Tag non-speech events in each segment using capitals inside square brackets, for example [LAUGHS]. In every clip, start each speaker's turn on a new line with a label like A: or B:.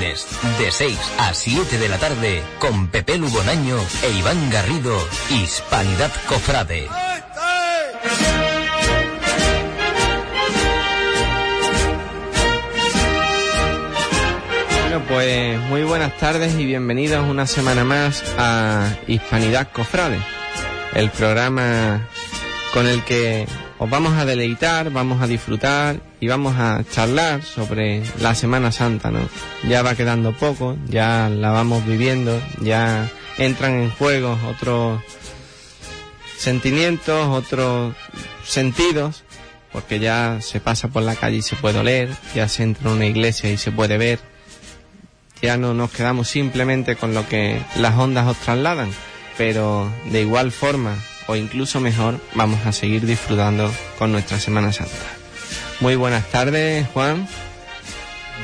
A: de 6 a 7 de la tarde, con Pepe Lubonaño e Iván Garrido, Hispanidad Cofrade.
B: Bueno, pues muy buenas tardes y bienvenidos una semana más a Hispanidad Cofrade, el programa con el que os vamos a deleitar, vamos a disfrutar y vamos a charlar sobre la Semana Santa, ¿no? Ya va quedando poco, ya la vamos viviendo, ya entran en juego otros sentimientos, otros sentidos, porque ya se pasa por la calle y se puede oler, ya se entra en una iglesia y se puede ver, ya no nos quedamos simplemente con lo que las ondas os trasladan, pero de igual forma o incluso mejor vamos a seguir disfrutando con nuestra Semana Santa. Muy buenas tardes, Juan.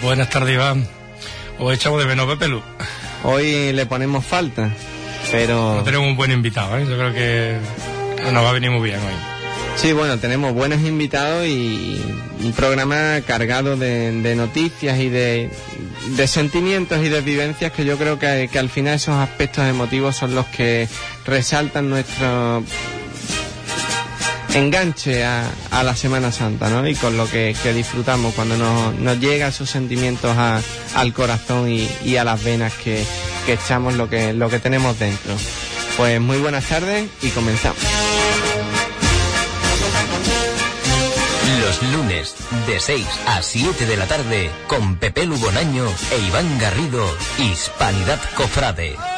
C: Buenas tardes, Iván. Os echamos de menos Pepe Lu.
B: Hoy le ponemos falta, pero...
C: No tenemos un buen invitado, ¿eh? Yo creo que nos va a venir muy bien hoy.
B: Sí, bueno, tenemos buenos invitados y un programa cargado de, de noticias y de, de, sentimientos y de vivencias que yo creo que, que, al final esos aspectos emotivos son los que resaltan nuestro enganche a, la Semana Santa, ¿no? Y con lo que, disfrutamos cuando nos, llega esos sentimientos al corazón y, a las venas que, echamos lo que, lo que tenemos dentro. Pues muy buenas tardes y comenzamos.
A: Los lunes, de 6 a 7 de la tarde, con Pepe Lubonaño e Iván Garrido, Hispanidad Cofrade.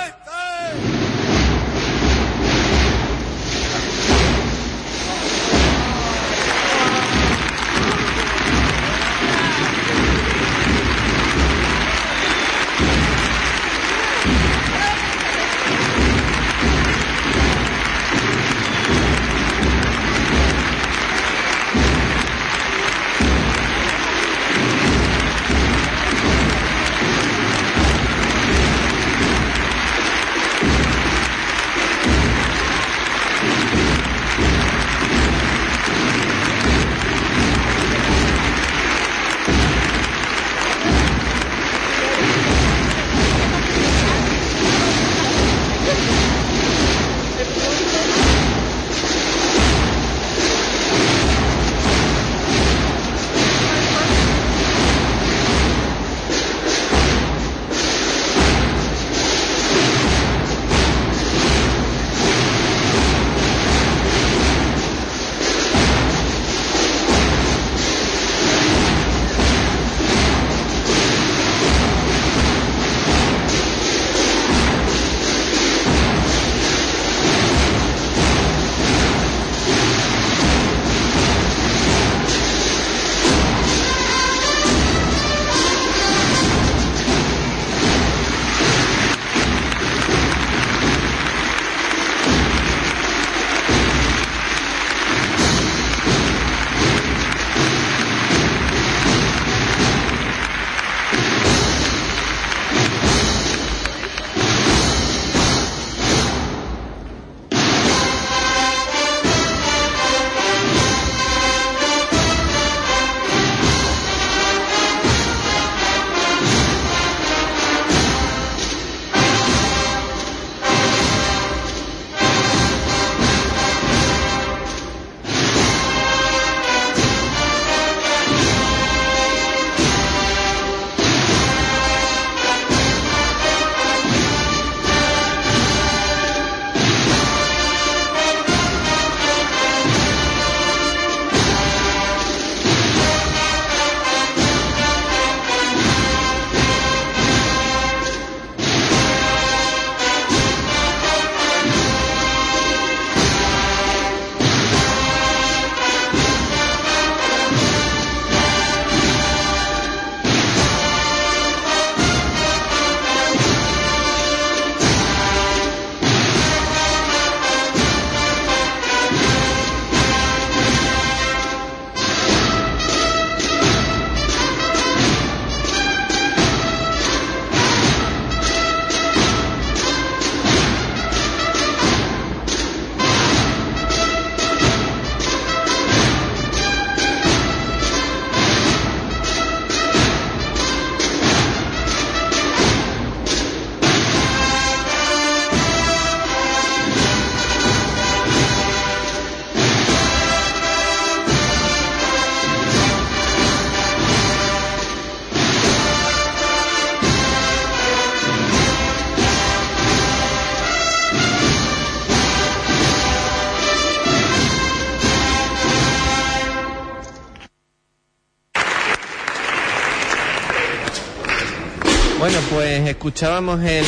B: Escuchábamos el,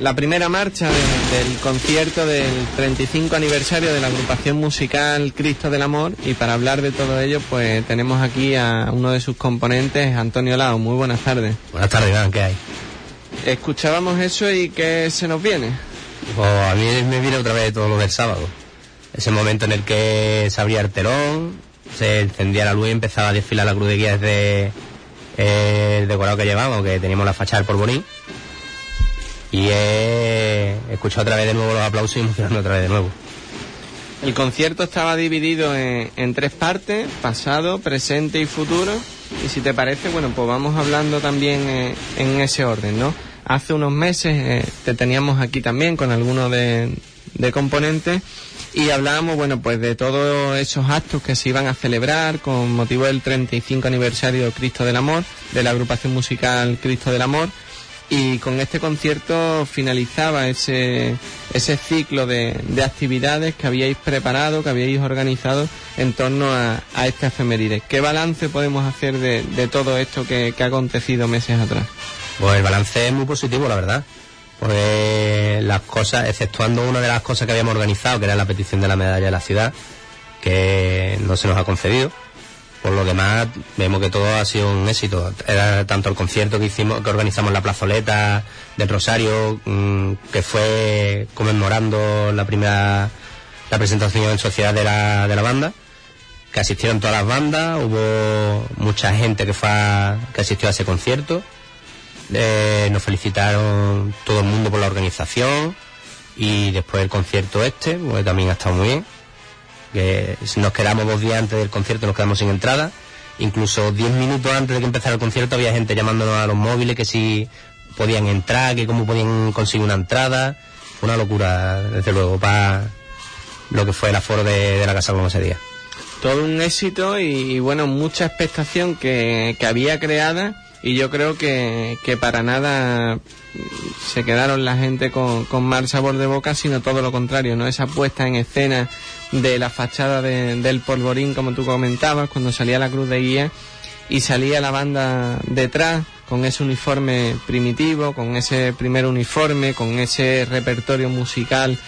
B: la primera marcha de- del concierto del 35 aniversario de la agrupación musical Cristo del Amor y para hablar de todo ello pues tenemos aquí a uno de sus componentes, Antonio Lao. Muy buenas tardes.
D: Buenas tardes, Iván, ¿qué hay?
B: Escuchábamos eso y ¿qué se nos viene?
D: Pues a mí me viene otra vez todo lo del sábado. Ese momento en el que se abría el telón, se encendía la luz y empezaba a desfilar la cruz de desde eh, el decorado que llevamos, que teníamos la fachada del Porboní. Y he escuchado otra vez de nuevo los aplausos y emocionando otra vez de nuevo.
B: El concierto estaba dividido en, en tres partes, pasado, presente y futuro. Y si te parece, bueno, pues vamos hablando también eh, en ese orden, ¿no? Hace unos meses eh, te teníamos aquí también con algunos de, de componentes y hablábamos, bueno, pues de todos esos actos que se iban a celebrar con motivo del 35 aniversario Cristo del Amor, de la agrupación musical Cristo del Amor y con este concierto finalizaba ese, ese ciclo de, de actividades que habíais preparado, que habíais organizado en torno a, a esta efeméride. ¿Qué balance podemos hacer de, de todo esto que, que ha acontecido meses atrás?
D: Pues el balance es muy positivo, la verdad. Pues las cosas, exceptuando una de las cosas que habíamos organizado, que era la petición de la medalla de la ciudad, que no se nos ha concedido. Por lo demás, vemos que todo ha sido un éxito. Era tanto el concierto que hicimos, que organizamos en la plazoleta del Rosario, mm, que fue conmemorando la primera, la presentación en sociedad de la, de la banda, que asistieron todas las bandas, hubo mucha gente que fue a- que asistió a ese concierto. Eh, nos felicitaron todo el mundo por la organización y después el concierto este, pues también ha estado muy bien. Que nos quedamos dos días antes del concierto, nos quedamos sin entrada. Incluso diez minutos antes de que empezara el concierto había gente llamándonos a los móviles que si podían entrar, que cómo podían conseguir una entrada. Fue una locura, desde luego, para lo que fue el aforo de, la Casa Colón ese día.
B: Todo un éxito y, y, bueno, mucha expectación que, que había creada y yo creo que, que para nada se quedaron la gente con, con mal sabor de boca, sino todo lo contrario, ¿no? Esa puesta en escena de la fachada de- del polvorín, como tú comentabas, cuando salía la cruz de guía y salía la banda detrás con ese uniforme primitivo, con ese primer uniforme, con ese repertorio musical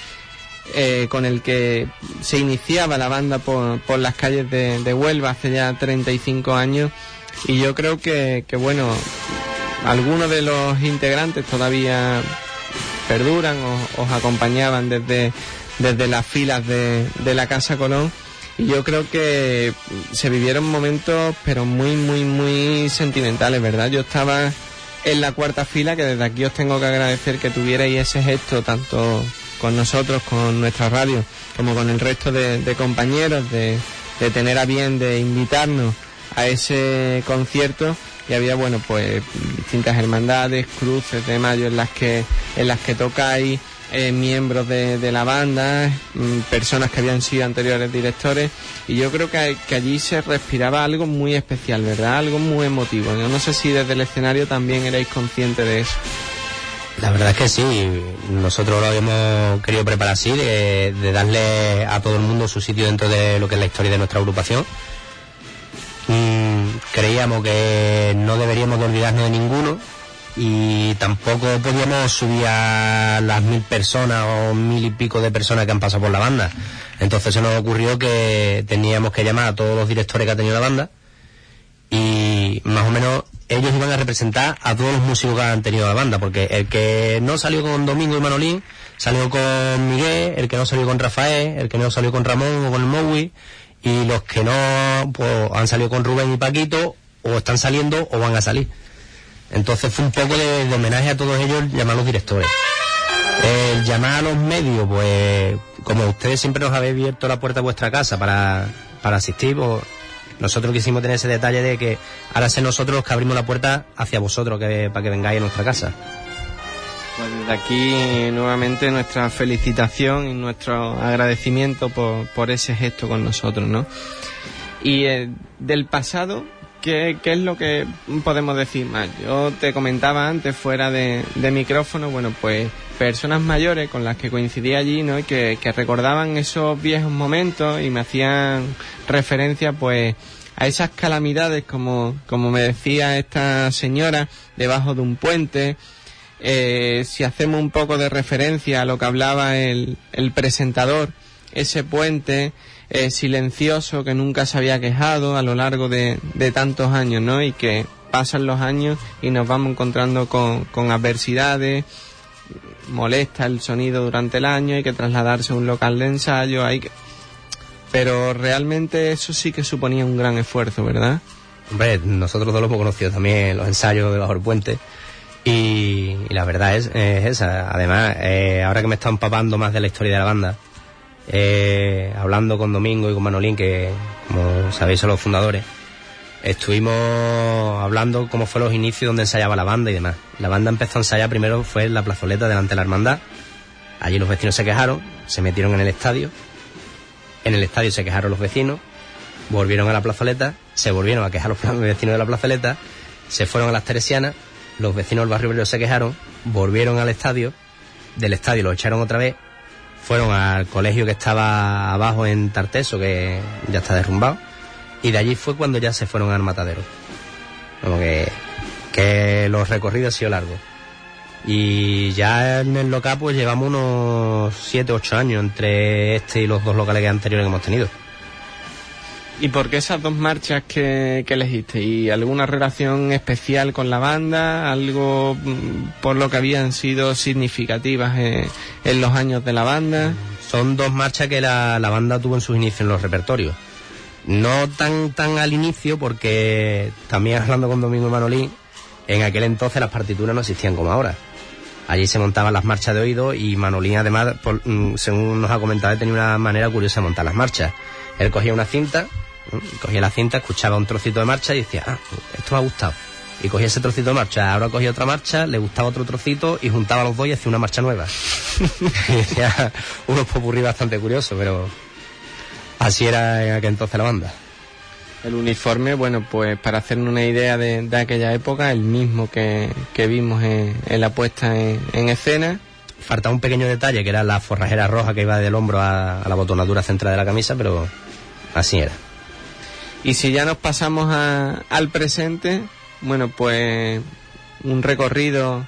B: eh, con el que se iniciaba la banda por, por las calles de, de Huelva hace ya 35 años y yo creo que, que bueno, algunos de los integrantes todavía perduran o os acompañaban desde, desde las filas de, de la Casa Colón y yo creo que se vivieron momentos pero muy muy muy sentimentales, ¿verdad? Yo estaba en la cuarta fila que desde aquí os tengo que agradecer que tuvierais ese gesto tanto con nosotros, con nuestra radio, como con el resto de, compañeros, de, de tener a bien de invitarnos a ese concierto y había bueno pues distintas hermandades, cruces de mayo en las que en las que tocáis eh, miembros de, de la banda, mm, personas que habían sido anteriores directores y yo creo que, que allí se respiraba algo muy especial, ¿verdad? Algo muy emotivo. Yo no sé si desde el escenario también erais conscientes de eso.
D: La verdad es que sí, nosotros lo habíamos querido preparar así, de, darle a todo el mundo su sitio dentro de lo que es la historia de nuestra agrupación. Creíamos que no deberíamos de olvidarnos de ninguno y tampoco podíamos subir a las mil personas o mil y pico de personas que han pasado por la banda. Entonces se nos ocurrió que teníamos que llamar a todos los directores que ha tenido la banda y más o menos ellos iban a representar a todos los músicos que han tenido la banda, porque el que no salió con Domingo y Manolín, salió con Miguel, el que no salió con Rafael, el que no salió con Ramón o con el Mowi, y los que no pues, han salido con Rubén y Paquito, o están saliendo o van a salir. Entonces fue un poco de, homenaje a todos ellos llamar a los directores. El llamar a los medios, pues como ustedes siempre nos habéis abierto la puerta a vuestra casa para, para asistir, pues nosotros quisimos tener ese detalle de que ahora ser nosotros los que abrimos la puerta hacia vosotros que, para que vengáis a nuestra casa.
B: Pues desde aquí nuevamente nuestra felicitación y nuestro agradecimiento por, por ese gesto con nosotros, ¿no? Y eh, del pasado, ¿qué, ¿qué es lo que podemos decir más? Yo te comentaba antes fuera de, de micrófono, bueno, pues personas mayores con las que coincidí allí, ¿no? Y que, que recordaban esos viejos momentos y me hacían referencia, pues, a esas calamidades, como, como me decía esta señora, debajo de un puente. Eh, si hacemos un poco de referencia a lo que hablaba el, el presentador, ese puente eh, silencioso que nunca se había quejado a lo largo de, de tantos años, ¿no? Y que pasan los años y nos vamos encontrando con, adversidades, molesta el sonido durante el año, hay que trasladarse a un local de ensayo, hay que... Pero realmente eso sí que suponía un gran esfuerzo, ¿verdad?
D: Hombre, nosotros dos lo hemos conocido también, los ensayos de Bajo el Puente. Y, la verdad es, es esa. Además, eh, ahora que me está empapando más de la historia de la banda, eh, hablando con Domingo y con Manolín, que como sabéis son los fundadores, estuvimos hablando cómo fue los inicios donde ensayaba la banda y demás. La banda empezó a ensayar primero fue en la plazoleta delante de la hermandad. Allí los vecinos se quejaron, se metieron en el estadio. En el estadio se quejaron los vecinos, volvieron a la plazoleta, se volvieron a quejar los [LAUGHS] vecinos de la plazoleta, se fueron a las Teresianas, los vecinos del barrio se quejaron, volvieron al estadio, del estadio lo echaron otra vez, fueron al colegio que estaba abajo en Tarteso, que ya está derrumbado, y de allí fue cuando ya se fueron al matadero. Como que, que los recorridos han sido largos. Y ya en el local pues llevamos unos 7, 8 años entre este y los dos locales anteriores que hemos tenido.
B: ¿Y por qué esas dos marchas que, que elegiste? ¿Y alguna relación especial con la banda? ¿Algo mm, por lo que habían sido significativas en, en los años de la banda?
D: Son dos marchas que la, la banda tuvo en sus inicios en los repertorios. No tan, tan al inicio, porque también hablando con Domingo y Manolín, en aquel entonces las partituras no existían como ahora. Allí se montaban las marchas de oído y Manolín además, por- mm, según nos ha comentado, tenía una manera curiosa de montar las marchas. Él cogía una cinta, cogía la cinta, escuchaba un trocito de marcha y decía, ah, esto me ha gustado. Y cogía ese trocito de marcha, ahora cogía otra marcha, le gustaba otro trocito y juntaba los dos y hacía una marcha nueva. y era unos popurrí bastante curioso, pero así era en aquel entonces la banda.
B: El uniforme, bueno, pues para hacernos una idea de, de aquella época, el mismo que, que vimos en, en la puesta en, en escena.
D: Faltaba un pequeño detalle que era la forrajera roja que iba del hombro a, a la botonadura central de la camisa, pero así era.
B: Y si ya nos pasamos a- al presente, bueno, pues un recorrido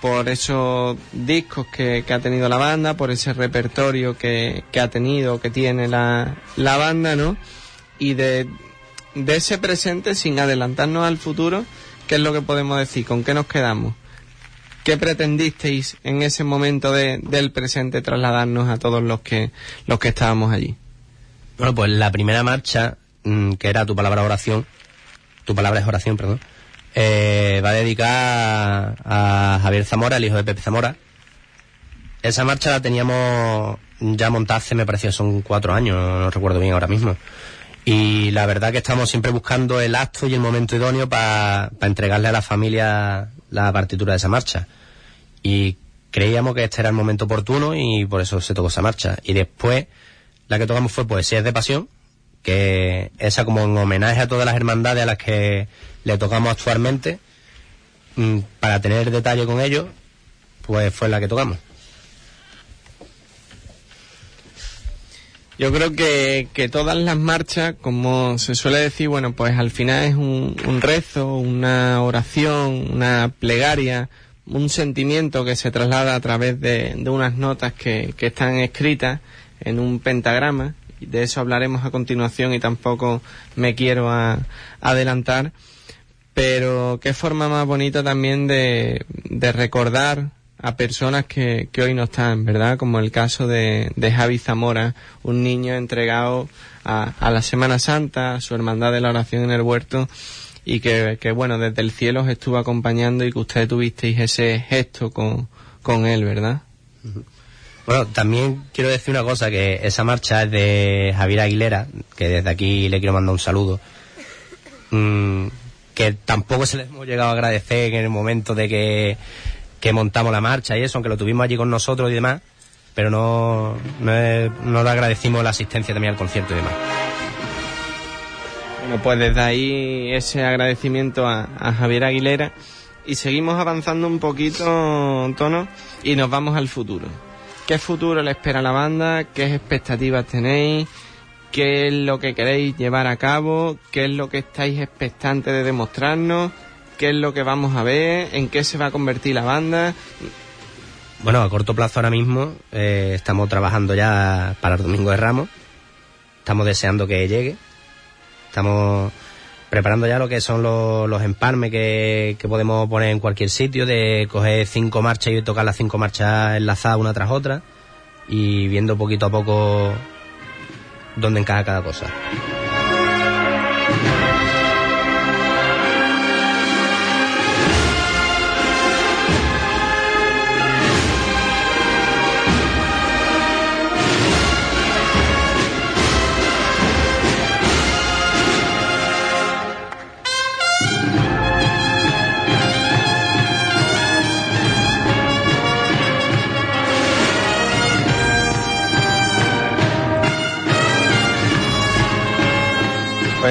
B: por esos discos que, ha tenido la banda, por ese repertorio que, que ha tenido, que tiene la, la banda, ¿no? Y de, de ese presente, sin adelantarnos al futuro, ¿qué es lo que podemos decir? ¿Con qué nos quedamos? ¿Qué pretendisteis en ese momento de- del presente trasladarnos a todos los que, los que estábamos allí?
D: Bueno, pues la primera marcha, mm, que era tu palabra oración, tu palabra es oración, perdón, eh, va a, a Javier Zamora, el hijo de Pepe Zamora. Esa marcha la teníamos ya montada hace, me pareció, son cuatro años, no recuerdo bien ahora mismo. Y la verdad que estamos siempre buscando el acto y el momento idóneo para entregarle a la familia la partitura de esa marcha. Y creíamos que este era el momento oportuno y por eso se tocó esa marcha. Y después la que tocamos fue Poesías de Pasión, que esa como en homenaje a todas las hermandades a las que le tocamos actualmente, mm, para tener detalle con ellos, pues fue la que tocamos.
B: Yo creo que, que todas las marchas, como se suele decir, bueno, pues al final es un, un rezo, una oración, una plegaria, un sentimiento que se traslada a través de, de unas notas que, que están escritas en un pentagrama. Y de eso hablaremos a continuación y tampoco me quiero adelantar. Pero qué forma más bonita también de, de recordar a personas que, que hoy no están, ¿verdad? Como el caso de, de Javi Zamora, un niño entregado a, a la Semana Santa, a su hermandad de la oración en el huerto, y que, que, bueno, desde el cielo os estuvo acompañando y que ustedes tuvisteis ese gesto con, con él, ¿verdad?
D: Bueno, también quiero decir una cosa, que esa marcha es de Javier Aguilera, que desde aquí le quiero mandar un saludo, Mm, que tampoco se le hemos llegado a agradecer en el momento de que, que montamos la marcha y eso, aunque lo tuvimos allí con nosotros y demás, pero no, no, le agradecimos la asistencia también al concierto y demás.
B: Bueno, pues desde ahí ese agradecimiento a, a Javier Aguilera y seguimos avanzando un poquito, Tono, y nos vamos al futuro. ¿Qué futuro le espera a la banda? ¿Qué expectativas tenéis? qué es lo que queréis llevar a cabo, qué es lo que estáis expectantes de demostrarnos, qué es lo que vamos a ver, en qué se va a convertir la banda.
D: Bueno, a corto plazo ahora mismo eh, estamos trabajando ya para el Domingo de Ramos. Estamos deseando que llegue. Estamos preparando ya lo que son los, los empalmes que, que, podemos poner en cualquier sitio, de coger cinco marchas y tocar las cinco marchas enlazadas una tras otra y viendo poquito a poco dónde encaja cada cosa.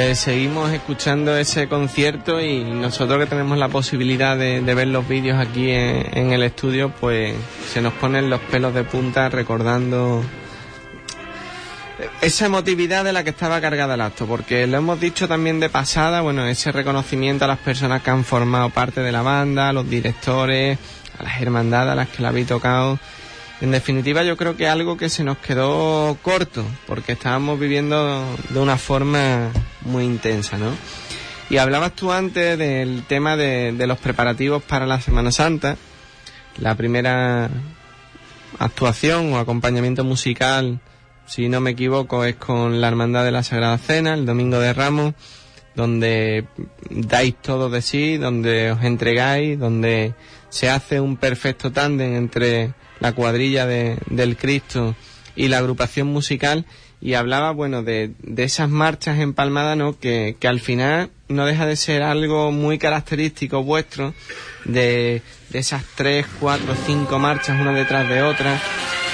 B: Pues seguimos escuchando ese concierto y nosotros que tenemos la posibilidad de, de ver los vídeos aquí en, en, el estudio, pues se nos ponen los pelos de punta recordando esa emotividad de la que estaba cargada el acto, porque lo hemos dicho también de pasada, bueno, ese reconocimiento a las personas que han formado parte de la banda, a los directores, a las hermandades a las que la habéis tocado. En definitiva, yo creo que algo que se nos quedó corto, porque estábamos viviendo de una forma muy intensa, ¿no? Y hablabas tú antes del tema de, de, los preparativos para la Semana Santa. La primera actuación o acompañamiento musical, si no me equivoco, es con la Hermandad de la Sagrada Cena, el Domingo de Ramos, donde dais todo de sí, donde os entregáis, donde se hace un perfecto tándem entre la cuadrilla de, del Cristo y la agrupación musical y hablaba bueno de, de esas marchas empalmadas no que, que, al final no deja de ser algo muy característico vuestro de, de esas tres cuatro cinco marchas una detrás de otra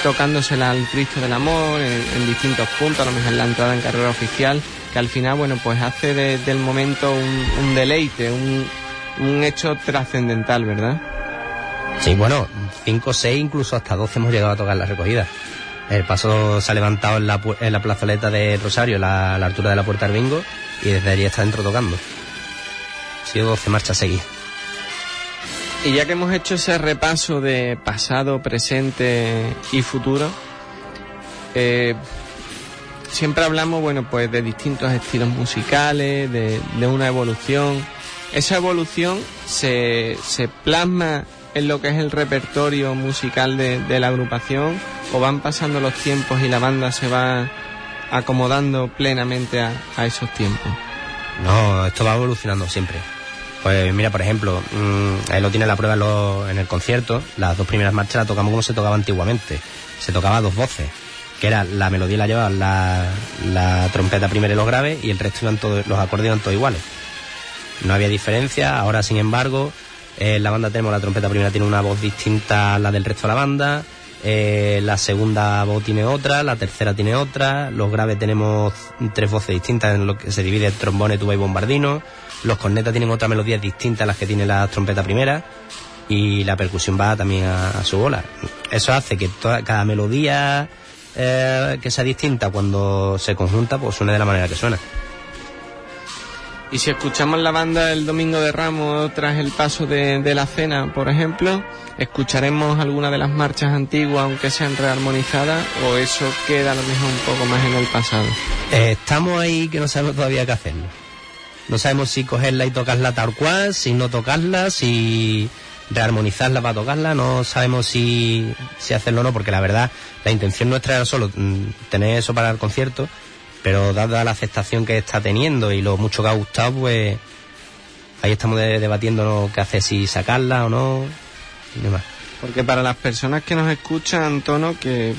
B: tocándosela al Cristo del Amor en, en, distintos puntos a lo mejor en la entrada en carrera oficial que al final bueno pues hace de, del momento un, un deleite un, un hecho trascendental verdad
D: Sí, bueno, 5, 6, incluso hasta 12 hemos llegado a tocar la recogida. El paso se ha levantado en la, en la plazoleta de Rosario, la, la altura de la Puerta del Bingo, y desde allí está dentro tocando. Ha sido 12 marchas seguidas.
B: Y ya que hemos hecho ese repaso de pasado, presente y futuro, eh, siempre hablamos, bueno, pues de distintos estilos musicales, de, de una evolución. Esa evolución se, se plasma en lo que es el repertorio musical de, de, la agrupación o van pasando los tiempos y la banda se va acomodando plenamente a, a esos tiempos?
D: No, esto va evolucionando siempre. Pues mira, por ejemplo, mmm, ahí lo tiene la prueba en, el concierto. Las dos primeras marchas las tocamos como se tocaba antiguamente. Se tocaba dos voces, que era la melodía la llevaba la, la trompeta primera y los graves y el resto iban todos, los acordes iban todos iguales. No había diferencia. Ahora, sin embargo, eh, la banda tenemos la trompeta primera tiene una voz distinta a la del resto de la banda. Eh, la segunda voz tiene otra, la tercera tiene otra, los graves tenemos tres voces distintas en lo que se divide trombone, tuba y bombardino, los cornetas tienen otra melodía distinta a las que tiene la trompeta primera y la percusión va también a, a su bola. Eso hace que toda, cada melodía eh, que sea distinta cuando se conjunta pues suene de la manera que suena.
B: Y si escuchamos la banda el domingo de Ramos tras el paso de, de, la cena, por ejemplo, escucharemos alguna de las marchas antiguas, aunque sean rearmonizadas, o eso queda lo mejor un poco más en el pasado.
D: Eh, estamos ahí que no sabemos todavía qué hacerlo. No sabemos si cogerla y tocarla tal cual, si no tocarla, si rearmonizarla para tocarla, no sabemos si, si hacerlo o no, porque la verdad, la intención nuestra era solo tener eso para el concierto pero dada la aceptación que está teniendo y lo mucho que ha gustado, pues ahí estamos de, debatiendo qué hacer, si sacarla o no y demás.
B: Porque para las personas que nos escuchan, Tono, que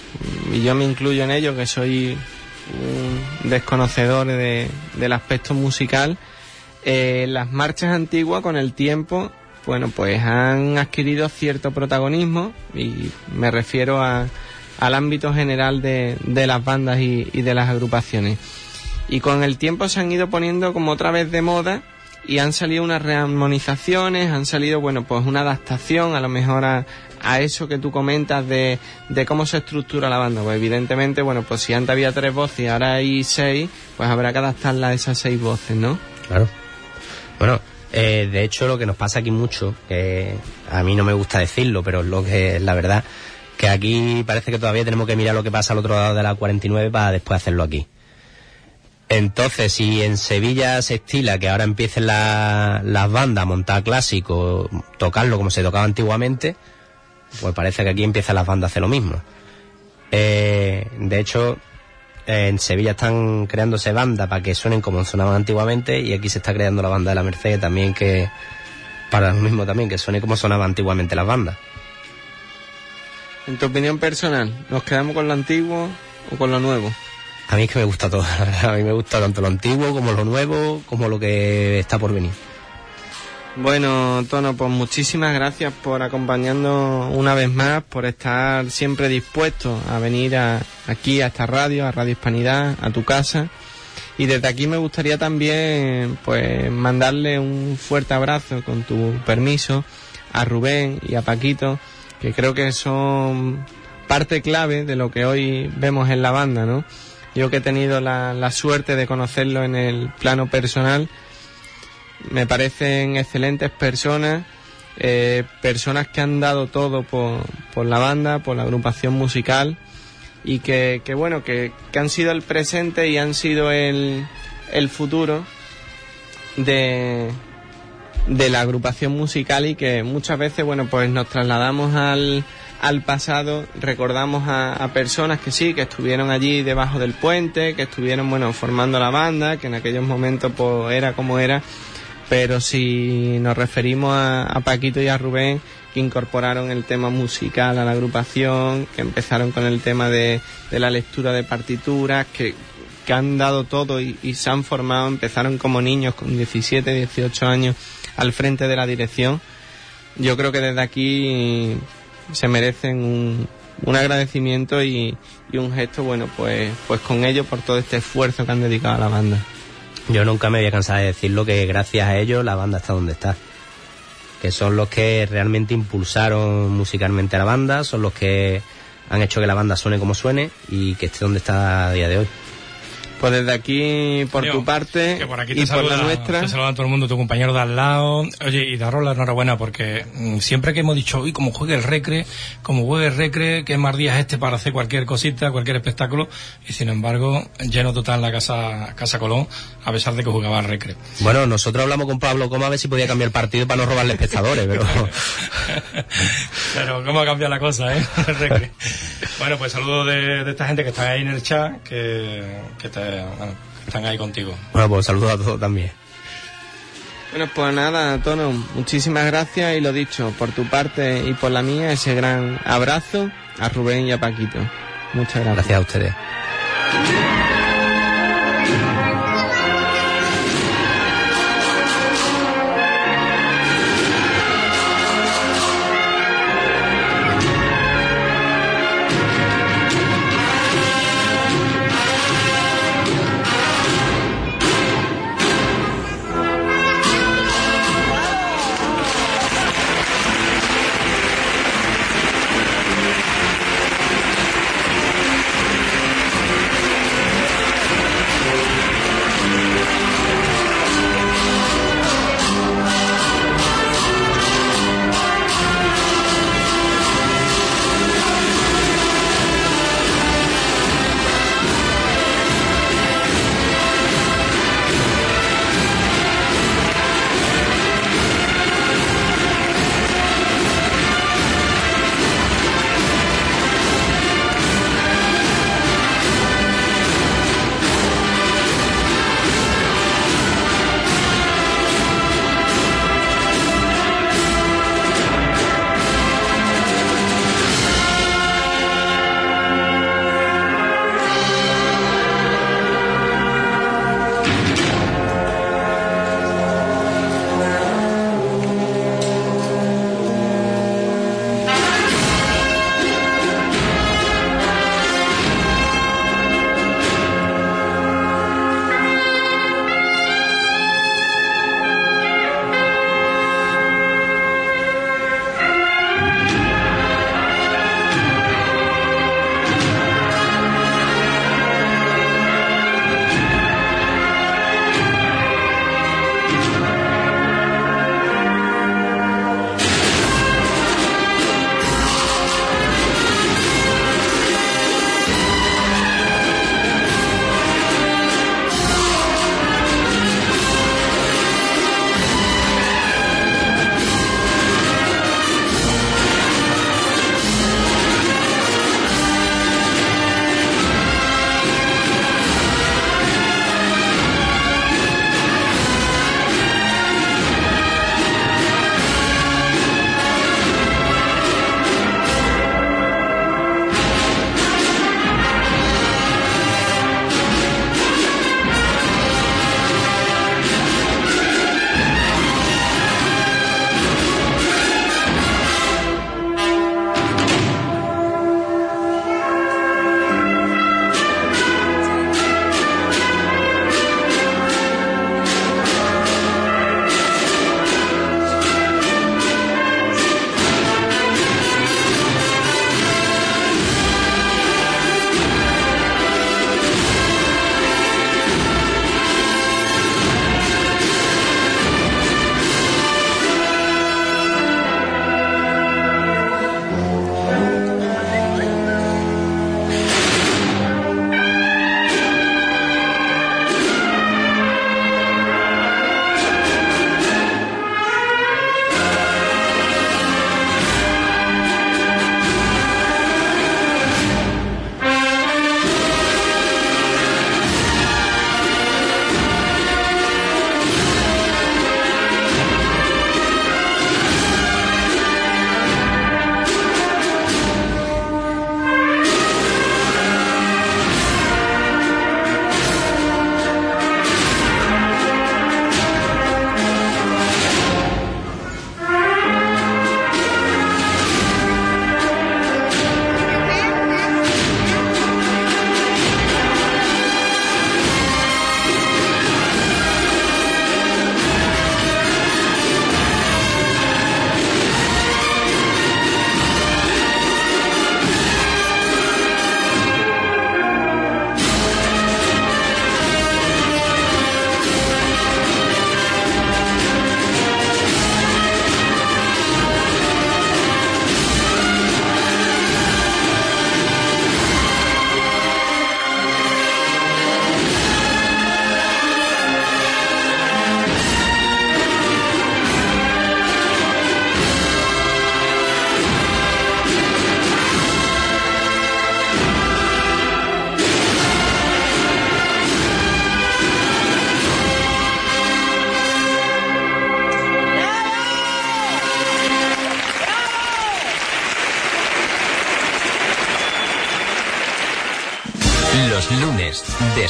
B: y yo me incluyo en ello, que soy un desconocedor de, del aspecto musical, eh, las marchas antiguas con el tiempo, bueno, pues han adquirido cierto protagonismo y me refiero a al ámbito general de, de las bandas y, de las agrupaciones. Y con el tiempo se han ido poniendo como otra vez de moda y han salido unas rearmonizaciones, han salido, bueno, pues una adaptación a lo mejor a, a eso que tú comentas de, de cómo se estructura la banda. Pues evidentemente, bueno, pues si antes había tres voces y ahora hay seis, pues habrá que adaptarla a esas seis voces, ¿no?
D: Claro. Bueno, eh, de hecho lo que nos pasa aquí mucho, a mí no me gusta decirlo, pero es lo que es la verdad, que aquí parece que todavía tenemos que mirar lo que pasa al otro lado de la 49 para después hacerlo aquí. Entonces, si en Sevilla se estila que ahora empiecen la- las bandas a montar clásico, tocarlo como se tocaba antiguamente, pues parece que aquí empiezan las bandas a hacer lo mismo. Eh, de hecho, en Sevilla están creándose bandas para que suenen como sonaban antiguamente y aquí se está creando la banda de la Merced también que para lo mismo también que suene como sonaban antiguamente las bandas.
B: En tu opinión personal, ¿nos quedamos con lo antiguo o con lo nuevo?
D: A mí es que me gusta todo, [LAUGHS] a mí me gusta tanto lo antiguo como lo nuevo como lo que está por venir.
B: Bueno, Tono, pues muchísimas gracias por acompañarnos una vez más, por estar siempre dispuesto a venir a- aquí a esta radio, a Radio Hispanidad, a tu casa. Y desde aquí me gustaría también, pues, mandarle un fuerte abrazo, con tu permiso, a Rubén y a Paquito, que creo que son parte clave de lo que hoy vemos en la banda, ¿no? Yo que he tenido la, la suerte de conocerlo en el plano personal, me parecen excelentes personas, eh, personas que han dado todo por, por la banda, por la agrupación musical y que, que bueno, que, que han sido el presente y han sido el, el futuro de, de la agrupación musical y que muchas veces, bueno, pues nos trasladamos al, al pasado, recordamos a, a personas que sí, que estuvieron allí debajo del puente, que estuvieron, bueno, formando la banda, que en aquellos momentos pues era como era, pero si nos referimos a, a Paquito y a Rubén, que incorporaron el tema musical a la agrupación, que empezaron con el tema de, de la lectura de partituras, que, que han dado todo y, se han formado, empezaron como niños con 17, 18 años al frente de la dirección. Yo creo que desde aquí se merecen un, un agradecimiento y, y un gesto, bueno, pues, pues con ellos por todo este esfuerzo que han dedicado a la banda.
D: Yo nunca me voy a cansar de decirlo que gracias a ellos la banda está donde está. Que son los que realmente impulsaron musicalmente a la banda, son los que han hecho que la banda suene como suene y que esté donde está a día de hoy.
B: Pues desde aquí, por tu parte
C: que por aquí
B: y
C: te
B: por la nuestra,
C: Te saluda todo el mundo, tu compañero de al lado. Oye, y daros la enhorabuena porque mm, siempre que hemos dicho, uy, como juegue el recre, como juegue el recre, que más días este para hacer cualquier cosita, cualquier espectáculo, y sin embargo, lleno total la casa, casa Colón, a pesar de que jugaba al recre.
D: Bueno, nosotros hablamos con Pablo Coma a ver si podía cambiar el partido para no robarle espectadores, pero [LAUGHS]
C: Pero cómo ha cambiado la cosa, ¿eh? [LAUGHS] El recre. bueno, pues saludos de, de esta gente que está ahí en el chat, que, que, te- bueno, que están ahí contigo.
D: bueno, pues saludos a todos también.
B: bueno, pues nada, Tono, muchísimas gracias y lo dicho, por tu parte y por la mía, ese gran abrazo a Rubén y a Paquito. Muchas gracias.
D: Gracias a ustedes.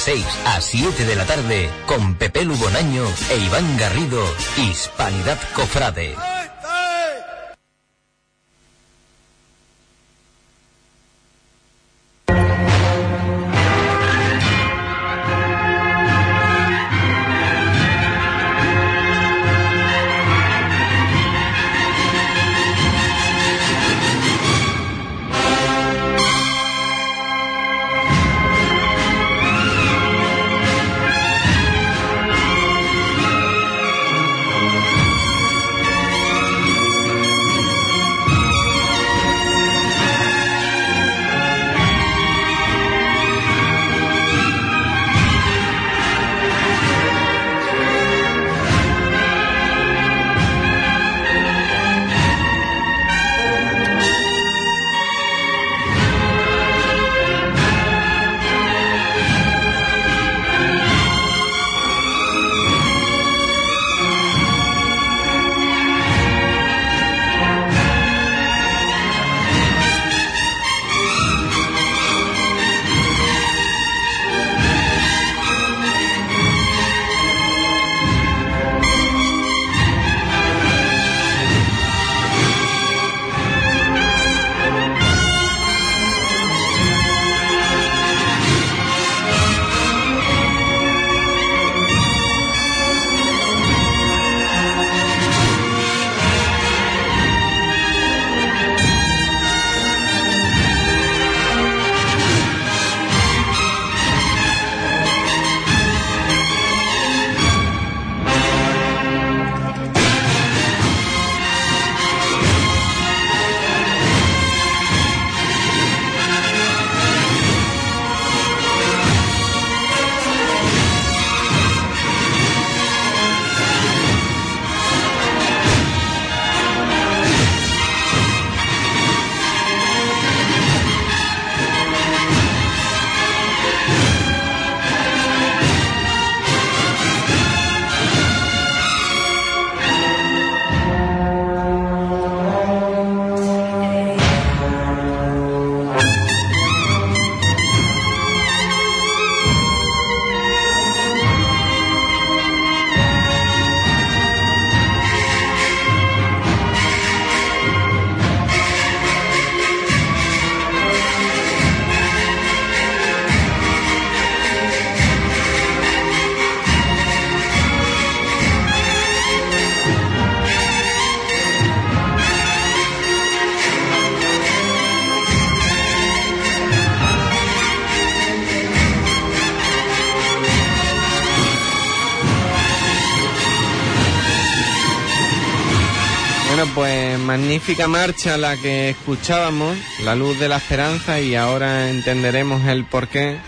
A: 6 a 7 de la tarde, con Pepe Lubonaño e Iván Garrido, Hispanidad Cofrade.
B: Magnífica marcha la que escuchábamos, La Luz de la Esperanza, y ahora entenderemos el porqué,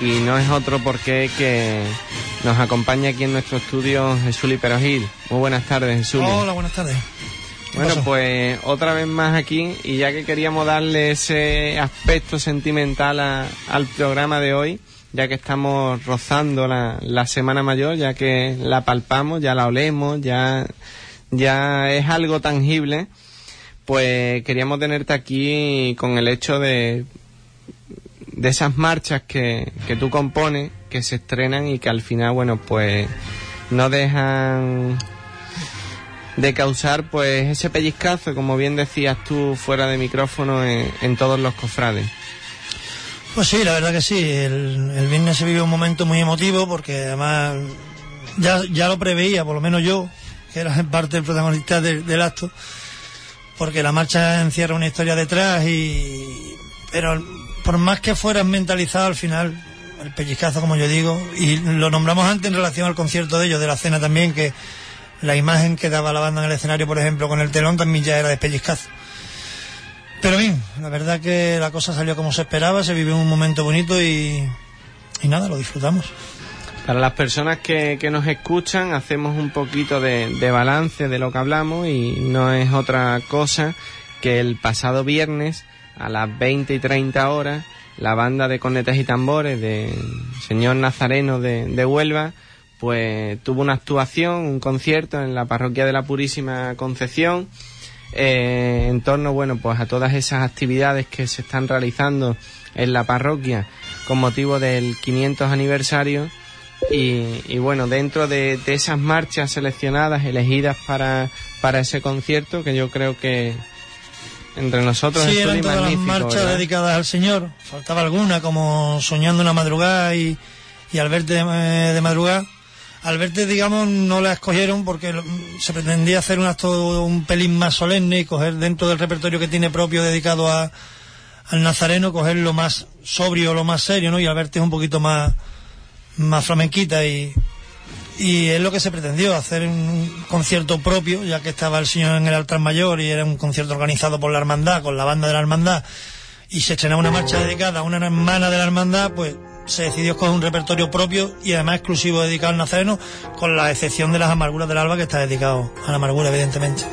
B: y no es otro porqué que nos acompaña aquí en nuestro estudio Jesús Perojil. Muy buenas tardes, Jesús.
E: Hola, buenas tardes.
B: Bueno, pues otra vez más aquí, y ya que queríamos darle ese aspecto sentimental al programa de hoy, ya que estamos rozando la, la Semana Mayor, ya que la palpamos, ya la olemos, ya, ya es algo tangible pues queríamos tenerte aquí con el hecho de, de esas marchas que, que tú compones, que se estrenan y que al final, bueno, pues no dejan de causar pues ese pellizcazo, como bien decías tú fuera de micrófono, en, todos los cofrades.
E: Pues sí, la verdad que sí. El, el, viernes se vive un momento muy emotivo porque además ya, ya lo preveía, por lo menos yo, que era parte del protagonista del acto porque la marcha encierra una historia detrás y pero por más que fueras mentalizado al final el pellizcazo como yo digo y lo nombramos antes en relación al concierto de ellos de la cena también que la imagen que daba la banda en el escenario por ejemplo con el telón también ya era de pellizcazo. Pero bien la verdad que la cosa salió como se esperaba se vivió un momento bonito y nada lo disfrutamos
B: para las personas que, nos escuchan, hacemos un poquito de, balance de lo que hablamos y no es otra cosa que el pasado viernes a las 20 y 30 horas la banda de cornetas y tambores de señor Nazareno de, de, Huelva pues tuvo una actuación, un concierto en la parroquia de la Purísima Concepción eh, en torno, bueno, pues a todas esas actividades que se están realizando en la parroquia con motivo del 500 aniversario y, bueno, dentro de, esas marchas seleccionadas, elegidas para, para ese concierto, que yo creo que entre nosotros
E: sí, eran todas las marchas dedicadas al Señor. Faltaba alguna, como Soñando una madrugada y, y Al verte de, de madrugada. Al verte, digamos, no la escogieron porque se pretendía hacer un acto un pelín más solemne y coger dentro del repertorio que tiene propio dedicado a, al nazareno, coger lo más sobrio, lo más serio, ¿no? Y al verte es un poquito más más flamenquita y, y es lo que se pretendió, hacer un concierto propio, ya que estaba el señor en el altar mayor y era un concierto organizado por la hermandad, con la banda de la hermandad, y se estrenaba una marcha dedicada a una hermana de la hermandad, pues se decidió con un repertorio propio y además exclusivo dedicado al nazareno, con la excepción de las amarguras del alba, que está dedicado a la amargura, evidentemente.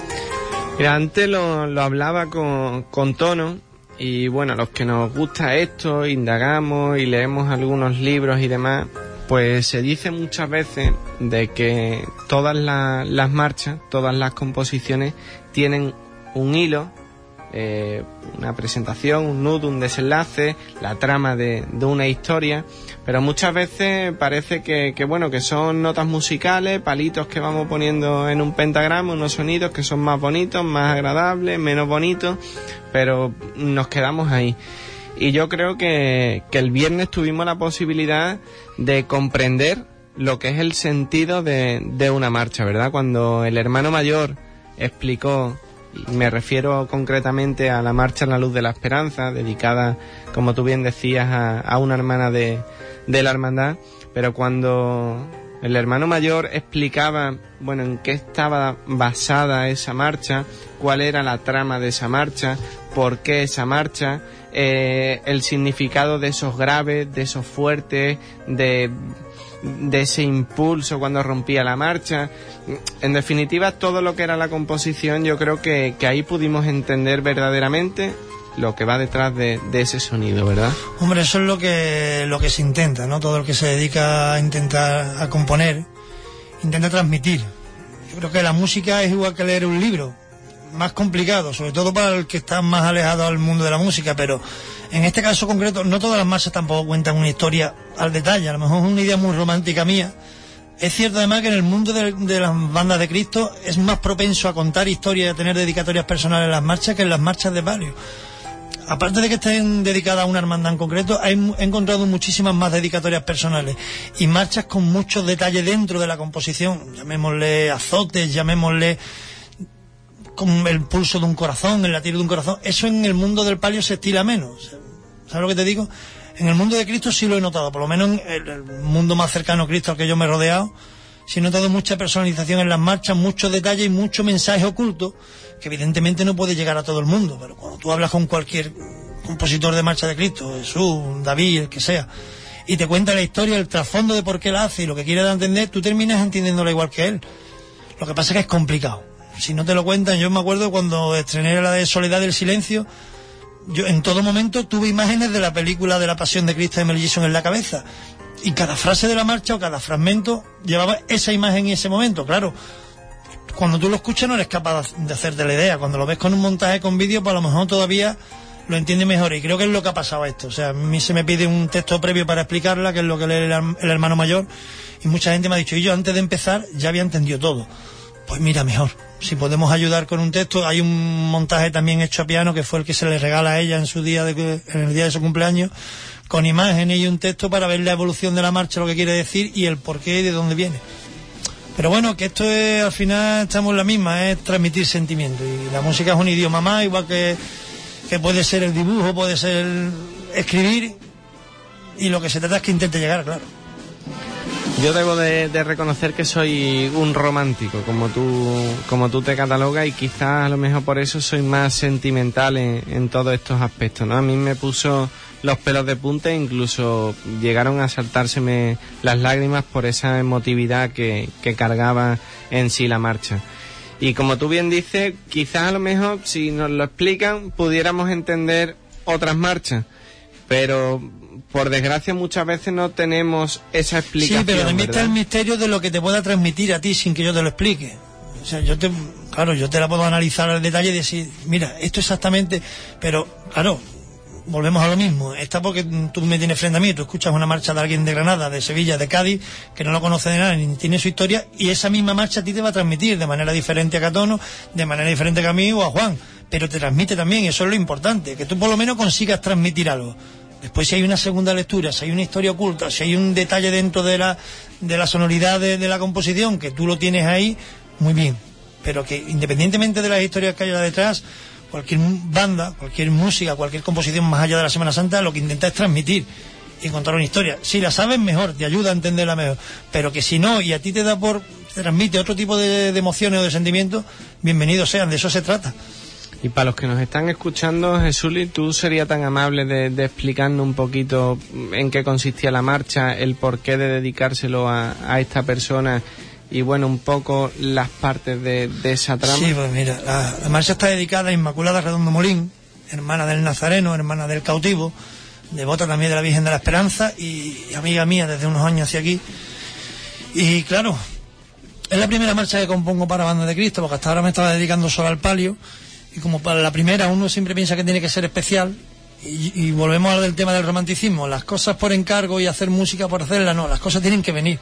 B: Mira, antes lo, lo hablaba con, con tono, y bueno, los que nos gusta esto, indagamos y leemos algunos libros y demás, pues se dice muchas veces de que todas las marchas, todas las composiciones tienen un hilo, eh, una presentación, un nudo, un desenlace, la trama de, una historia, pero muchas veces parece que, que, bueno, que son notas musicales, palitos que vamos poniendo en un pentagrama, unos sonidos que son más bonitos, más agradables, menos bonitos, pero nos quedamos ahí. Y yo creo que, que el viernes tuvimos la posibilidad de comprender lo que es el sentido de, de una marcha, ¿verdad? Cuando el hermano mayor explicó, me refiero concretamente a la marcha en la luz de la esperanza, dedicada, como tú bien decías, a, a una hermana de, de la hermandad, pero cuando el hermano mayor explicaba, bueno, en qué estaba basada esa marcha, cuál era la trama de esa marcha, por qué esa marcha, eh, el significado de esos graves, de esos fuertes, de, ese impulso cuando rompía la marcha. En definitiva, todo lo que era la composición, yo creo que, ahí pudimos entender verdaderamente lo que va detrás de, ese sonido, ¿verdad?
E: Hombre, eso es lo que, lo que se intenta, ¿no? Todo el que se dedica a intentar a componer, intenta transmitir. Yo creo que la música es igual que leer un libro más complicado, sobre todo para el que está más alejado al mundo de la música, pero en este caso concreto, no todas las masas tampoco cuentan una historia al detalle, a lo mejor es una idea muy romántica mía. Es cierto además que en el mundo de, las bandas de Cristo es más propenso a contar historias y a tener dedicatorias personales en las marchas que en las marchas de varios. Aparte de que estén dedicadas a una hermandad en concreto, he encontrado muchísimas más dedicatorias personales y marchas con muchos detalles dentro de la composición, llamémosle azotes, llamémosle con el pulso de un corazón, el latido de un corazón. Eso en el mundo del palio se estila menos. ¿Sabes lo que te digo? En el mundo de Cristo sí lo he notado, por lo menos en el, mundo más cercano a Cristo al que yo me he rodeado, sí he notado mucha personalización en las marchas, muchos detalles y mucho mensaje oculto, que evidentemente no puede llegar a todo el mundo, pero cuando tú hablas con cualquier compositor de marcha de Cristo, Jesús, David, el que sea, y te cuenta la historia, el trasfondo de por qué la hace y lo que quiere entender, tú terminas entendiéndola igual que él. Lo que pasa es que es complicado si no te lo cuentan, yo me acuerdo cuando estrené la de Soledad del Silencio, yo en todo momento tuve imágenes de la película de la Pasión de Cristo de Mel Gibson en la cabeza. Y cada frase de la marcha o cada fragmento llevaba esa imagen y ese momento, claro. Cuando tú lo escuchas no eres capaz de hacerte la idea. Cuando lo ves con un montaje con vídeo, pues a lo mejor todavía lo entiendes mejor. Y creo que es lo que ha pasado esto. O sea, a mí se me pide un texto previo para explicarla, que es lo que lee el hermano mayor. Y mucha gente me ha dicho, y yo antes de empezar ya había entendido todo. Pues mira, mejor si podemos ayudar con un texto, hay un montaje también hecho a piano que fue el que se le regala a ella en su día de, en el día de su cumpleaños, con imágenes y un texto para ver la evolución de la marcha, lo que quiere decir y el porqué y de dónde viene. Pero bueno, que esto es, al final estamos en la misma, es transmitir sentimientos. Y la música es un idioma más, igual que, que puede ser el dibujo, puede ser escribir. Y lo que se trata es que intente llegar, claro.
B: Yo debo de, reconocer que soy un romántico, como tú, como tú te catalogas, y quizás a lo mejor por eso soy más sentimental en, todos estos aspectos, ¿no? A mí me puso los pelos de punta e incluso llegaron a saltárseme las lágrimas por esa emotividad que, que cargaba en sí la marcha. Y como tú bien dices, quizás a lo mejor si nos lo explican pudiéramos entender otras marchas, pero por desgracia muchas veces no tenemos esa explicación.
E: Sí, pero también está el misterio de lo que te pueda transmitir a ti sin que yo te lo explique. O sea, yo te, claro, yo te la puedo analizar al detalle y decir, mira, esto exactamente, pero claro, volvemos a lo mismo. Está porque tú me tienes frente a mí, tú escuchas una marcha de alguien de Granada, de Sevilla, de Cádiz, que no lo conoce de nada, ni tiene su historia, y esa misma marcha a ti te va a transmitir de manera diferente a Catono, de manera diferente que a mí o a Juan, pero te transmite también, y eso es lo importante, que tú por lo menos consigas transmitir algo. Después si hay una segunda lectura, si hay una historia oculta, si hay un detalle dentro de la, de la sonoridad de, la composición, que tú lo tienes ahí, muy bien. Pero que independientemente de las historias que haya detrás, cualquier banda, cualquier música, cualquier composición más allá de la Semana Santa, lo que intenta es transmitir y contar una historia. Si la sabes mejor, te ayuda a entenderla mejor. Pero que si no, y a ti te da por, te transmite otro tipo de emociones o de sentimientos, bienvenidos sean, de eso se trata.
B: Y para los que nos están escuchando, Jesuli, ¿tú serías tan amable de, explicarnos un poquito en qué consistía la marcha, el porqué de dedicárselo a, esta persona y bueno, un poco las partes de, esa trama?
E: Sí, pues mira, la, la, marcha está dedicada a Inmaculada Redondo Molín, hermana del Nazareno, hermana del cautivo, devota también de la Virgen de la Esperanza y, y amiga mía desde unos años hacia aquí. Y claro, es la primera marcha que compongo para Banda de Cristo, porque hasta ahora me estaba dedicando solo al palio y como para la primera uno siempre piensa que tiene que ser especial y, y, volvemos a lo del tema del romanticismo las cosas por encargo y hacer música por hacerla no las cosas tienen que venir.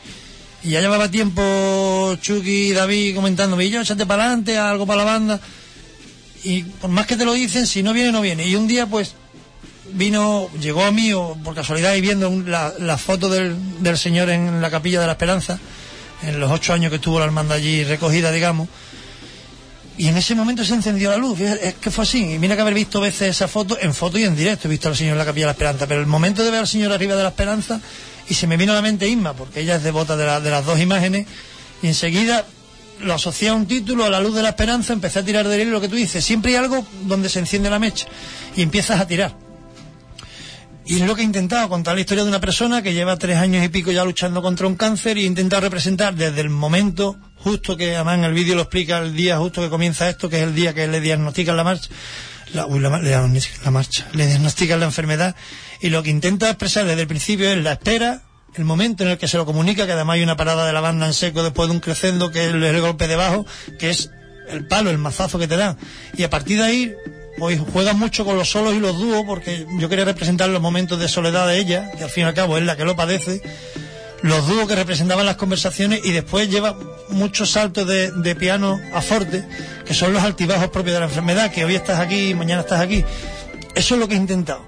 E: Y ya llevaba tiempo Chucky y David comentándome y yo échate para adelante algo para la banda y por más que te lo dicen si no viene no viene. Y un día pues vino llegó a mí o por casualidad y viendo la, la foto del, del señor en la capilla de la esperanza en los ocho años que estuvo la hermandad allí recogida digamos y en ese momento se encendió la luz. Es que fue así. Y mira que haber visto veces esa foto, en foto y en directo, he visto al Señor en la Capilla de la Esperanza. Pero el momento de ver al Señor arriba de la Esperanza, y se me vino a la mente Isma, porque ella es devota de, la, de las dos imágenes, y enseguida lo asocié a un título, a la luz de la esperanza, empecé a tirar de él lo que tú dices. Siempre hay algo donde se enciende la mecha y empiezas a tirar. Y es lo que he intentado, contar la historia de una persona que lleva tres años y pico ya luchando contra un cáncer y he intentado representar desde el momento justo que además en el vídeo lo explica el día justo que comienza esto, que es el día que le diagnostican la marcha, la, uy, la, marcha, le diagnostican la enfermedad y lo que intenta expresar desde el principio es la espera, el momento en el que se lo comunica, que además hay una parada de la banda en seco después de un crescendo, que es el, el golpe de bajo, que es el palo, el mazazo que te dan. Y a partir de ahí pues juegan mucho con los solos y los dúos porque yo quería representar los momentos de soledad de ella, que al fin y al cabo es la que lo padece, los dúos que representaban las conversaciones y después lleva muchos saltos de, de, piano a forte, que son los altibajos propios de la enfermedad, que hoy estás aquí y mañana estás aquí. Eso es lo que he intentado.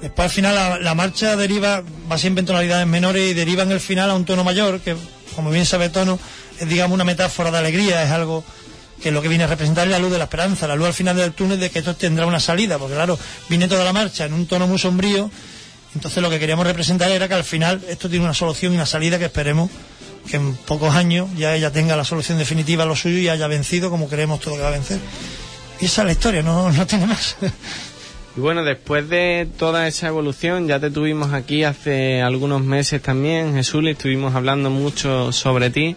E: Después al final la, la marcha deriva, va siempre en tonalidades menores y deriva en el final a un tono mayor, que como bien sabe tono, es digamos una metáfora de alegría, es algo que lo que viene a representar es la luz de la esperanza, la luz al final del túnel de que esto tendrá una salida, porque claro, viene toda la marcha en un tono muy sombrío, entonces lo que queríamos representar era que al final esto tiene una solución y una salida que esperemos que en pocos años ya ella tenga la solución definitiva a lo suyo y haya vencido como creemos todo que va a vencer. Y esa es la historia, no, no tiene más.
B: Y bueno, después de toda esa evolución, ya te tuvimos aquí hace algunos meses también, Jesús, y estuvimos hablando mucho sobre ti.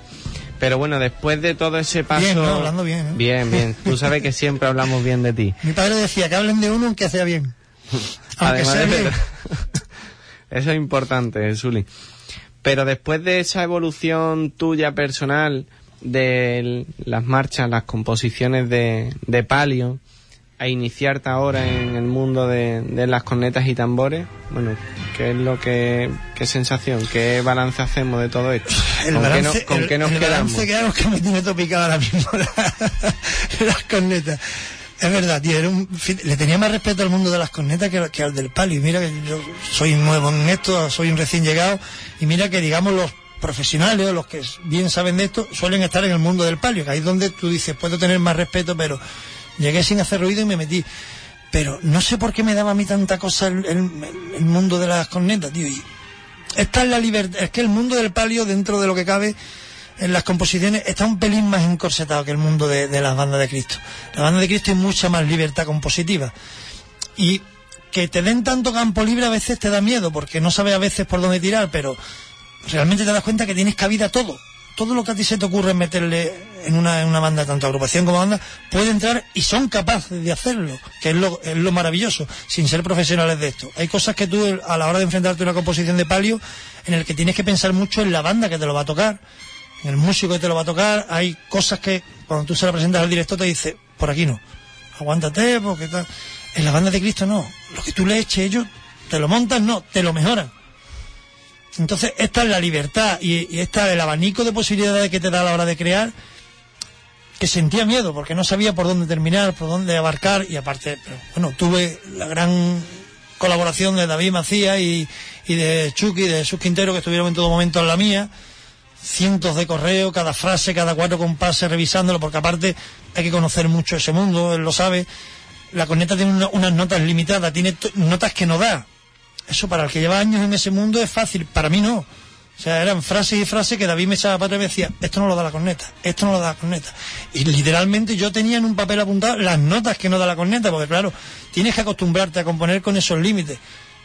B: Pero bueno, después de todo ese paso...
E: Bien, ¿no? hablando bien. ¿eh?
B: Bien, bien. Tú sabes que siempre hablamos bien de ti. [LAUGHS]
E: Mi padre decía que hablen de uno aunque sea bien. [LAUGHS] Aunque
B: Además
E: sea
B: de-
E: bien. [LAUGHS]
B: Eso es importante, Zuli. Pero después de esa evolución tuya personal, de las marchas, las composiciones de, de palio, a iniciarte ahora en el mundo de, de las cornetas y tambores, bueno, ¿qué es lo que, qué sensación, qué balance hacemos de todo esto?
E: El
B: ¿Con,
E: balance,
B: qué, no- con
E: el-
B: qué nos
E: el
B: quedamos?
E: balance que me tiene topicado ahora mismo la- [LAUGHS] las cornetas. Es verdad, tío, era un- le tenía más respeto al mundo de las cornetas que, que al del palio. Y mira que yo soy nuevo en esto, soy un recién llegado. Y mira que, digamos, los profesionales o los que bien saben de esto suelen estar en el mundo del palio, que ahí es donde tú dices, puedo tener más respeto, pero llegué sin hacer ruido y me metí. Pero no sé por qué me daba a mí tanta cosa el, el- mundo de las cornetas, tío. Y esta es la libertad, es que el mundo del palio, dentro de lo que cabe, en las composiciones, está un pelín más encorsetado que el mundo de, las bandas de Cristo. La banda de Cristo hay mucha más libertad compositiva. Y que te den tanto campo libre a veces te da miedo, porque no sabes a veces por dónde tirar, pero realmente te das cuenta que tienes cabida todo. Todo lo que a ti se te ocurre meterle en una, en una banda, tanto agrupación como banda, puede entrar y son capaces de hacerlo, que es lo, es lo maravilloso, sin ser profesionales de esto. Hay cosas que tú, a la hora de enfrentarte a una composición de palio, en el que tienes que pensar mucho en la banda que te lo va a tocar, en el músico que te lo va a tocar, hay cosas que cuando tú se la presentas al director te dice, por aquí no, aguántate, porque tal. En la banda de Cristo no, lo que tú le eches ellos, te lo montan, no, te lo mejoran. Entonces, esta es la libertad y, y esta el abanico de posibilidades que te da a la hora de crear, que sentía miedo porque no sabía por dónde terminar, por dónde abarcar y aparte, pero, bueno, tuve la gran colaboración de David Macías y, de Chucky, de Jesús Quintero, que estuvieron en todo momento en la mía. Cientos de correos, cada frase, cada cuatro compases, revisándolo, porque aparte hay que conocer mucho ese mundo, él lo sabe. La corneta tiene una- unas notas limitadas, tiene notas que no da. Eso para el que lleva años en ese mundo es fácil, para mí no. O sea, eran frases y frases que David me echaba para y me decía, esto no lo da la corneta, esto no lo da la corneta. Y literalmente yo tenía en un papel apuntado las notas que no da la corneta, porque claro, tienes que acostumbrarte a componer con esos límites.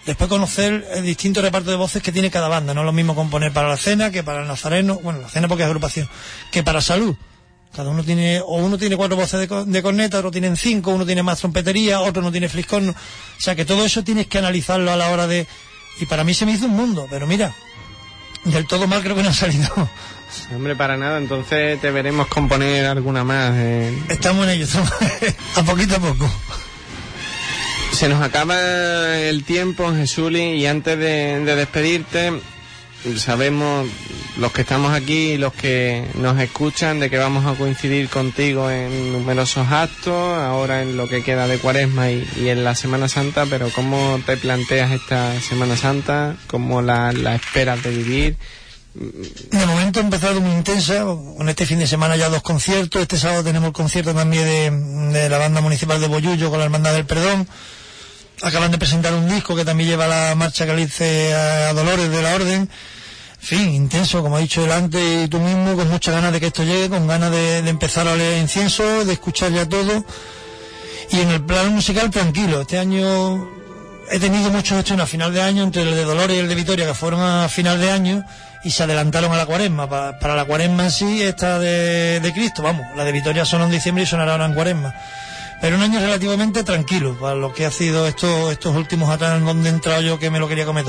E: Después conocer el distinto reparto de voces que tiene cada banda. No es lo mismo componer para la cena que para el nazareno, bueno, la cena porque es agrupación, que para salud. Cada uno tiene, o uno tiene cuatro voces de, de corneta, otro tienen cinco, uno tiene más trompetería, otro no tiene fliscorno. O sea que todo eso tienes que analizarlo a la hora de... Y para mí se me hizo un mundo, pero mira, del todo mal creo que no ha salido. [LAUGHS]
B: Hombre, para nada, entonces te veremos componer alguna más. eh.
E: Estamos en ello, estamos [LAUGHS] a poquito a poco.
B: Se nos acaba el tiempo, Jesuli, y antes de, de despedirte, sabemos los que estamos aquí y los que nos escuchan de que vamos a coincidir contigo en numerosos actos, ahora en lo que queda de Cuaresma y, en la Semana Santa, pero ¿cómo te planteas esta Semana Santa? ¿Cómo la, la esperas de vivir?
E: De momento ha empezado muy intensa, con este fin de semana ya dos conciertos, este sábado tenemos el concierto también de, la banda municipal de Boyullo con la Hermandad del Perdón, acaban de presentar un disco que también lleva la marcha que a, Dolores de la Orden, en fin, intenso, como ha dicho y tú mismo, con muchas ganas de que esto llegue, con ganas de, empezar a oler incienso, de escuchar ya todo, y en el plano musical tranquilo, este año he tenido muchos hechos a final de año, entre el de Dolores y el de Vitoria, que fueron a final de año y se adelantaron a la cuaresma. Pa- para la cuaresma en sí, esta de, Cristo, vamos, la de Vitoria sonó en diciembre y sonará ahora en cuaresma. Pero un año relativamente tranquilo, para lo que ha sido estos, últimos atrás donde he entrado yo que me lo quería comer.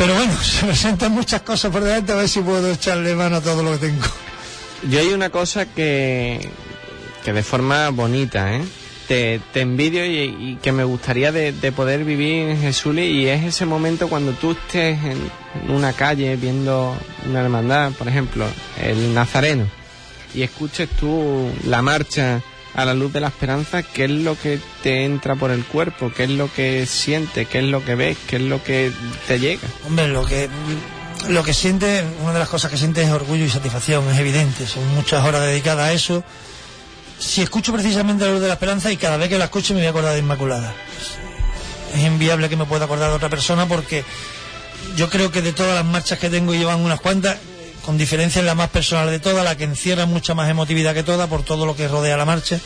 E: Pero bueno, [LAUGHS] se presentan muchas cosas por delante, a ver si puedo echarle mano a todo lo que tengo.
B: Yo hay una cosa que, que de forma bonita, ¿eh? Te, te envidio y, y que me gustaría de, de poder vivir en Jesuli y es ese momento cuando tú estés en, en una calle viendo una hermandad, por ejemplo, el Nazareno, y escuches tú la marcha a la luz de la esperanza, qué es lo que te entra por el cuerpo, qué es lo que sientes, qué es lo que ves, qué es lo que te llega.
E: Hombre, lo que lo que siente, una de las cosas que siente es orgullo y satisfacción, es evidente, son muchas horas dedicadas a eso. Si escucho precisamente la luz de la esperanza y cada vez que la escucho me voy a acordar de Inmaculada. Es inviable que me pueda acordar de otra persona porque yo creo que de todas las marchas que tengo llevan unas cuantas, con diferencia es la más personal de todas, la que encierra mucha más emotividad que toda por todo lo que rodea la marcha.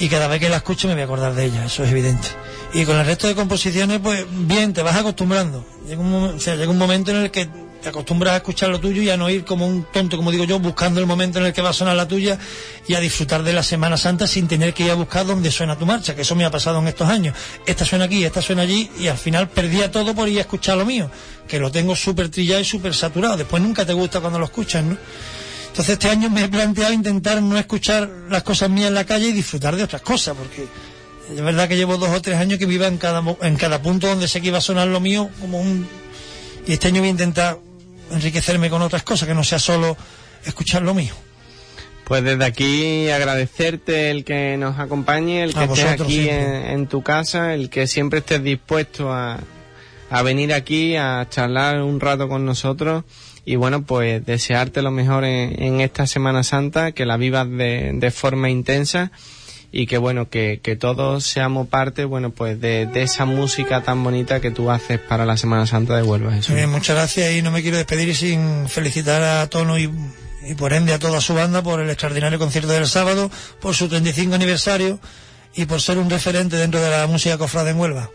E: Y cada vez que la escucho me voy a acordar de ella, eso es evidente. Y con el resto de composiciones, pues bien, te vas acostumbrando. Llega un, o sea, llega un momento en el que te acostumbras a escuchar lo tuyo y a no ir como un tonto, como digo yo, buscando el momento en el que va a sonar la tuya y a disfrutar de la Semana Santa sin tener que ir a buscar dónde suena tu marcha, que eso me ha pasado en estos años. Esta suena aquí, esta suena allí y al final perdía todo por ir a escuchar lo mío, que lo tengo súper trillado y súper saturado. Después nunca te gusta cuando lo escuchas, ¿no? Entonces este año me he planteado intentar no escuchar las cosas mías en la calle y disfrutar de otras cosas, porque es verdad que llevo dos o tres años que viva en cada, en cada punto donde sé que iba a sonar lo mío como un... Y este año voy a intentar enriquecerme con otras cosas, que no sea solo escuchar lo mío.
B: Pues desde aquí agradecerte el que nos acompañe, el que estés aquí en tu casa, el que siempre estés dispuesto a, a venir aquí a charlar un rato con nosotros. Y bueno, pues desearte lo mejor en, en esta Semana Santa, que la vivas de, de forma intensa y que bueno, que, que todos seamos parte, bueno, pues de, de esa música tan bonita que tú haces para la Semana Santa de Huelva. Jesús.
E: Muy bien, muchas gracias y no me quiero despedir sin felicitar a Tono y, y por ende a toda su banda por el extraordinario concierto del sábado, por su 35 aniversario y por ser un referente dentro de la música cofrada en Huelva.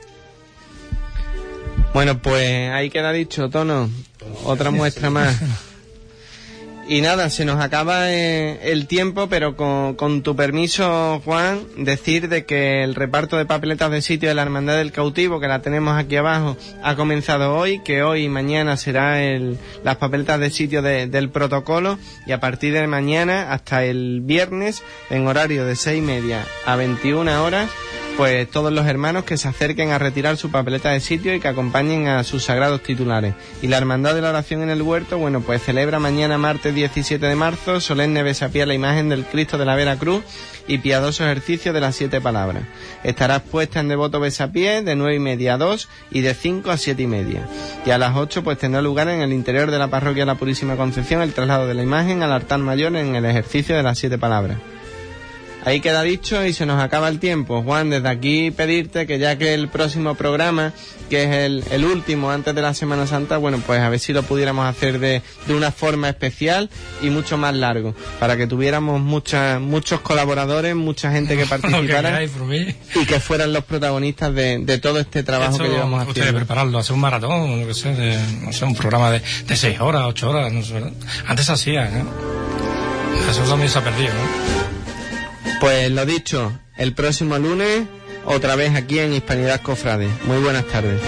B: Bueno, pues ahí queda dicho, Tono. Otra muestra más. [LAUGHS] Y nada, se nos acaba eh, el tiempo, pero con, tu permiso, Juan, decir de que el reparto de papeletas de sitio de la Hermandad del Cautivo, que la tenemos aquí abajo, ha comenzado hoy, que hoy y mañana será el, las papeletas de sitio de, del protocolo, y a partir de mañana hasta el viernes, en horario de seis y media a 21 horas, pues todos los hermanos que se acerquen a retirar su papeleta de sitio y que acompañen a sus sagrados titulares. Y la Hermandad de la Oración en el Huerto, bueno, pues celebra mañana martes 17 de marzo solemne besapía la imagen del Cristo de la Vera Cruz y piadoso ejercicio de las siete palabras. Estará puesta en devoto besapié de nueve y media a dos y de cinco a siete y media. Y a las ocho pues tendrá lugar en el interior de la parroquia La Purísima Concepción el traslado de la imagen al altar mayor en el ejercicio de las siete palabras. Ahí queda dicho y se nos acaba el tiempo. Juan, desde aquí pedirte que ya que el próximo programa, que es el, el último antes de la Semana Santa, bueno, pues a ver si lo pudiéramos hacer de, de una forma especial y mucho más largo, para que tuviéramos mucha, muchos colaboradores, mucha gente que [LAUGHS] participara y que fueran los protagonistas de, de todo este trabajo
C: Esto,
B: que llevamos haciendo.
C: Ustedes prepararlo, hacer un maratón, lo que de, no sé, un programa de, de seis horas, ocho horas, no sé, antes hacía, ¿no? Eso también se ha perdido, ¿no?
B: Pues lo dicho, el próximo lunes, otra vez aquí en Hispanidad Cofrade. Muy buenas tardes.